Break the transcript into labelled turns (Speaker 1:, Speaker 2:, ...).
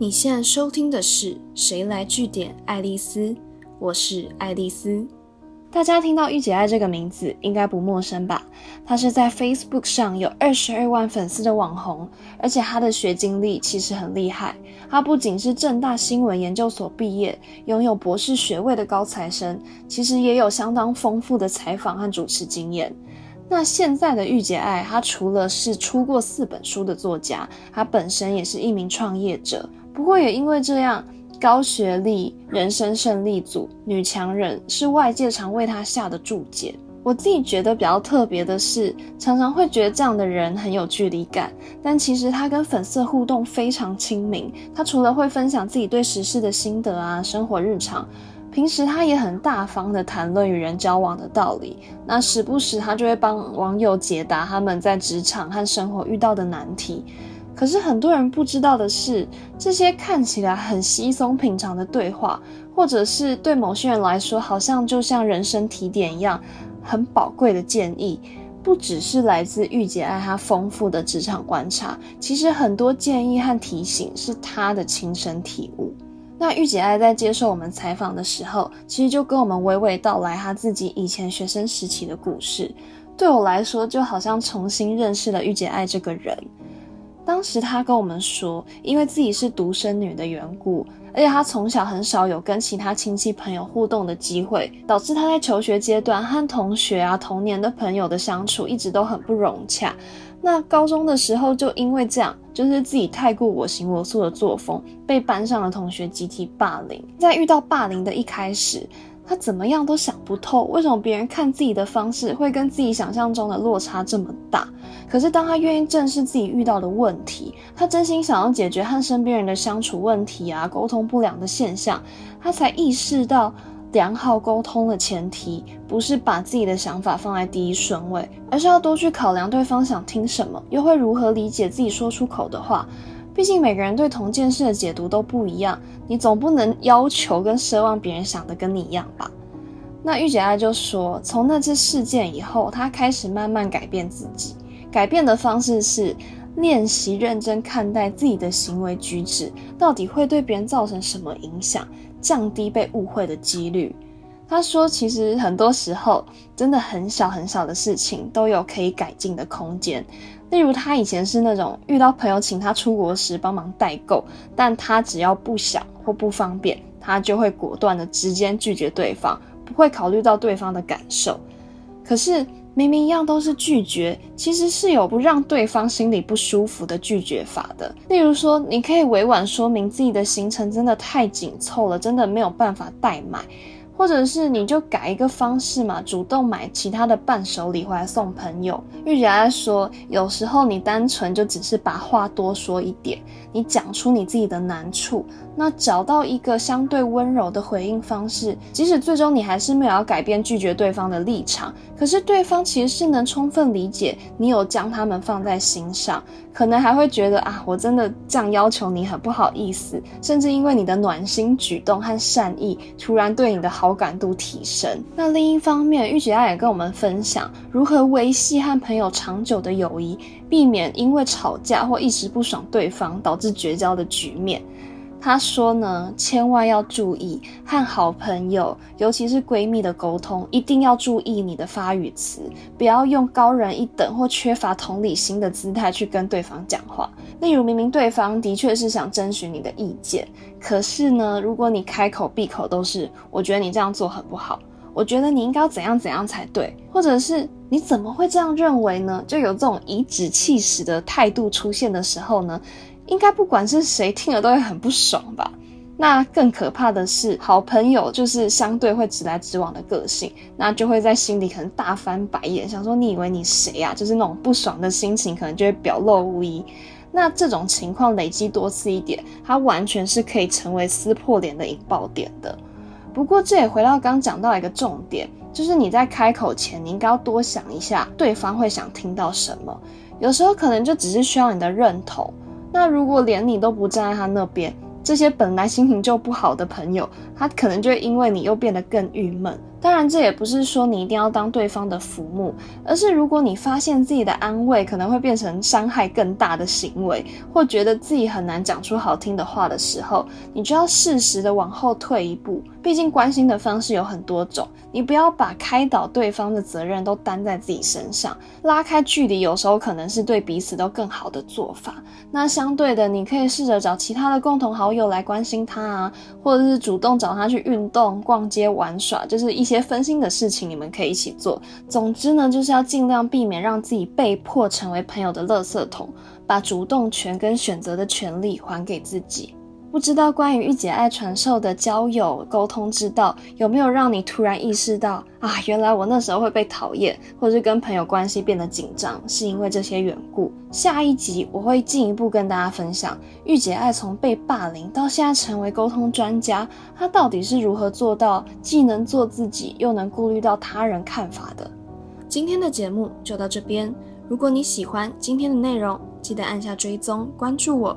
Speaker 1: 你现在收听的是《谁来据点爱丽丝》，我是爱丽丝。大家听到御姐爱这个名字应该不陌生吧？她是在 Facebook 上有二十二万粉丝的网红，而且她的学经历其实很厉害。她不仅是正大新闻研究所毕业，拥有博士学位的高材生，其实也有相当丰富的采访和主持经验。那现在的御姐爱，她除了是出过四本书的作家，她本身也是一名创业者。不过也因为这样。高学历、人生胜利组、女强人是外界常为她下的注解。我自己觉得比较特别的是，常常会觉得这样的人很有距离感，但其实他跟粉丝互动非常亲民。他除了会分享自己对时事的心得啊，生活日常，平时他也很大方的谈论与人交往的道理。那时不时他就会帮网友解答他们在职场和生活遇到的难题。可是很多人不知道的是，这些看起来很稀松平常的对话，或者是对某些人来说，好像就像人生提点一样，很宝贵的建议，不只是来自御姐爱她丰富的职场观察，其实很多建议和提醒是她的亲身体悟。那御姐爱在接受我们采访的时候，其实就跟我们娓娓道来她自己以前学生时期的故事，对我来说，就好像重新认识了御姐爱这个人。当时他跟我们说，因为自己是独生女的缘故，而且他从小很少有跟其他亲戚朋友互动的机会，导致他在求学阶段和同学啊、童年的朋友的相处一直都很不融洽。那高中的时候，就因为这样，就是自己太过我行我素的作风，被班上的同学集体霸凌。在遇到霸凌的一开始，他怎么样都想不透，为什么别人看自己的方式会跟自己想象中的落差这么大？可是，当他愿意正视自己遇到的问题，他真心想要解决和身边人的相处问题啊，沟通不良的现象，他才意识到，良好沟通的前提不是把自己的想法放在第一顺位，而是要多去考量对方想听什么，又会如何理解自己说出口的话。毕竟每个人对同件事的解读都不一样，你总不能要求跟奢望别人想的跟你一样吧？那玉姐爱就说，从那次事件以后，她开始慢慢改变自己。改变的方式是练习认真看待自己的行为举止，到底会对别人造成什么影响，降低被误会的几率。她说，其实很多时候，真的很小很小的事情都有可以改进的空间。例如，他以前是那种遇到朋友请他出国时帮忙代购，但他只要不想或不方便，他就会果断的直接拒绝对方，不会考虑到对方的感受。可是。明明一样都是拒绝，其实是有不让对方心里不舒服的拒绝法的。例如说，你可以委婉说明自己的行程真的太紧凑了，真的没有办法代买。或者是你就改一个方式嘛，主动买其他的伴手礼回来送朋友。玉姐在说，有时候你单纯就只是把话多说一点，你讲出你自己的难处，那找到一个相对温柔的回应方式，即使最终你还是没有要改变拒绝对方的立场，可是对方其实是能充分理解你有将他们放在心上。可能还会觉得啊，我真的这样要求你很不好意思，甚至因为你的暖心举动和善意，突然对你的好好感度提升。那另一方面，玉姐爱也跟我们分享如何维系和朋友长久的友谊，避免因为吵架或一时不爽对方导致绝交的局面。他说呢，千万要注意和好朋友，尤其是闺蜜的沟通，一定要注意你的发语词，不要用高人一等或缺乏同理心的姿态去跟对方讲话。例如，明明对方的确是想征询你的意见，可是呢，如果你开口闭口都是“我觉得你这样做很不好”，“我觉得你应该怎样怎样才对”，或者是“你怎么会这样认为呢？”就有这种颐指气使的态度出现的时候呢？应该不管是谁听了都会很不爽吧？那更可怕的是，好朋友就是相对会直来直往的个性，那就会在心里可能大翻白眼，想说你以为你谁呀？就是那种不爽的心情，可能就会表露无遗。那这种情况累积多次一点，它完全是可以成为撕破脸的引爆点的。不过这也回到刚讲到一个重点，就是你在开口前，你应该要多想一下对方会想听到什么。有时候可能就只是需要你的认同。那如果连你都不站在他那边，这些本来心情就不好的朋友，他可能就会因为你又变得更郁闷。当然，这也不是说你一定要当对方的父母，而是如果你发现自己的安慰可能会变成伤害更大的行为，或觉得自己很难讲出好听的话的时候，你就要适时的往后退一步。毕竟关心的方式有很多种，你不要把开导对方的责任都担在自己身上，拉开距离有时候可能是对彼此都更好的做法。那相对的，你可以试着找其他的共同好友来关心他啊，或者是主动找他去运动、逛街、玩耍，就是一些分心的事情，你们可以一起做。总之呢，就是要尽量避免让自己被迫成为朋友的垃圾桶，把主动权跟选择的权利还给自己。不知道关于御姐爱传授的交友沟通之道，有没有让你突然意识到啊，原来我那时候会被讨厌，或是跟朋友关系变得紧张，是因为这些缘故。下一集我会进一步跟大家分享，御姐爱从被霸凌到现在成为沟通专家，她到底是如何做到既能做自己，又能顾虑到他人看法的。今天的节目就到这边，如果你喜欢今天的内容，记得按下追踪关注我。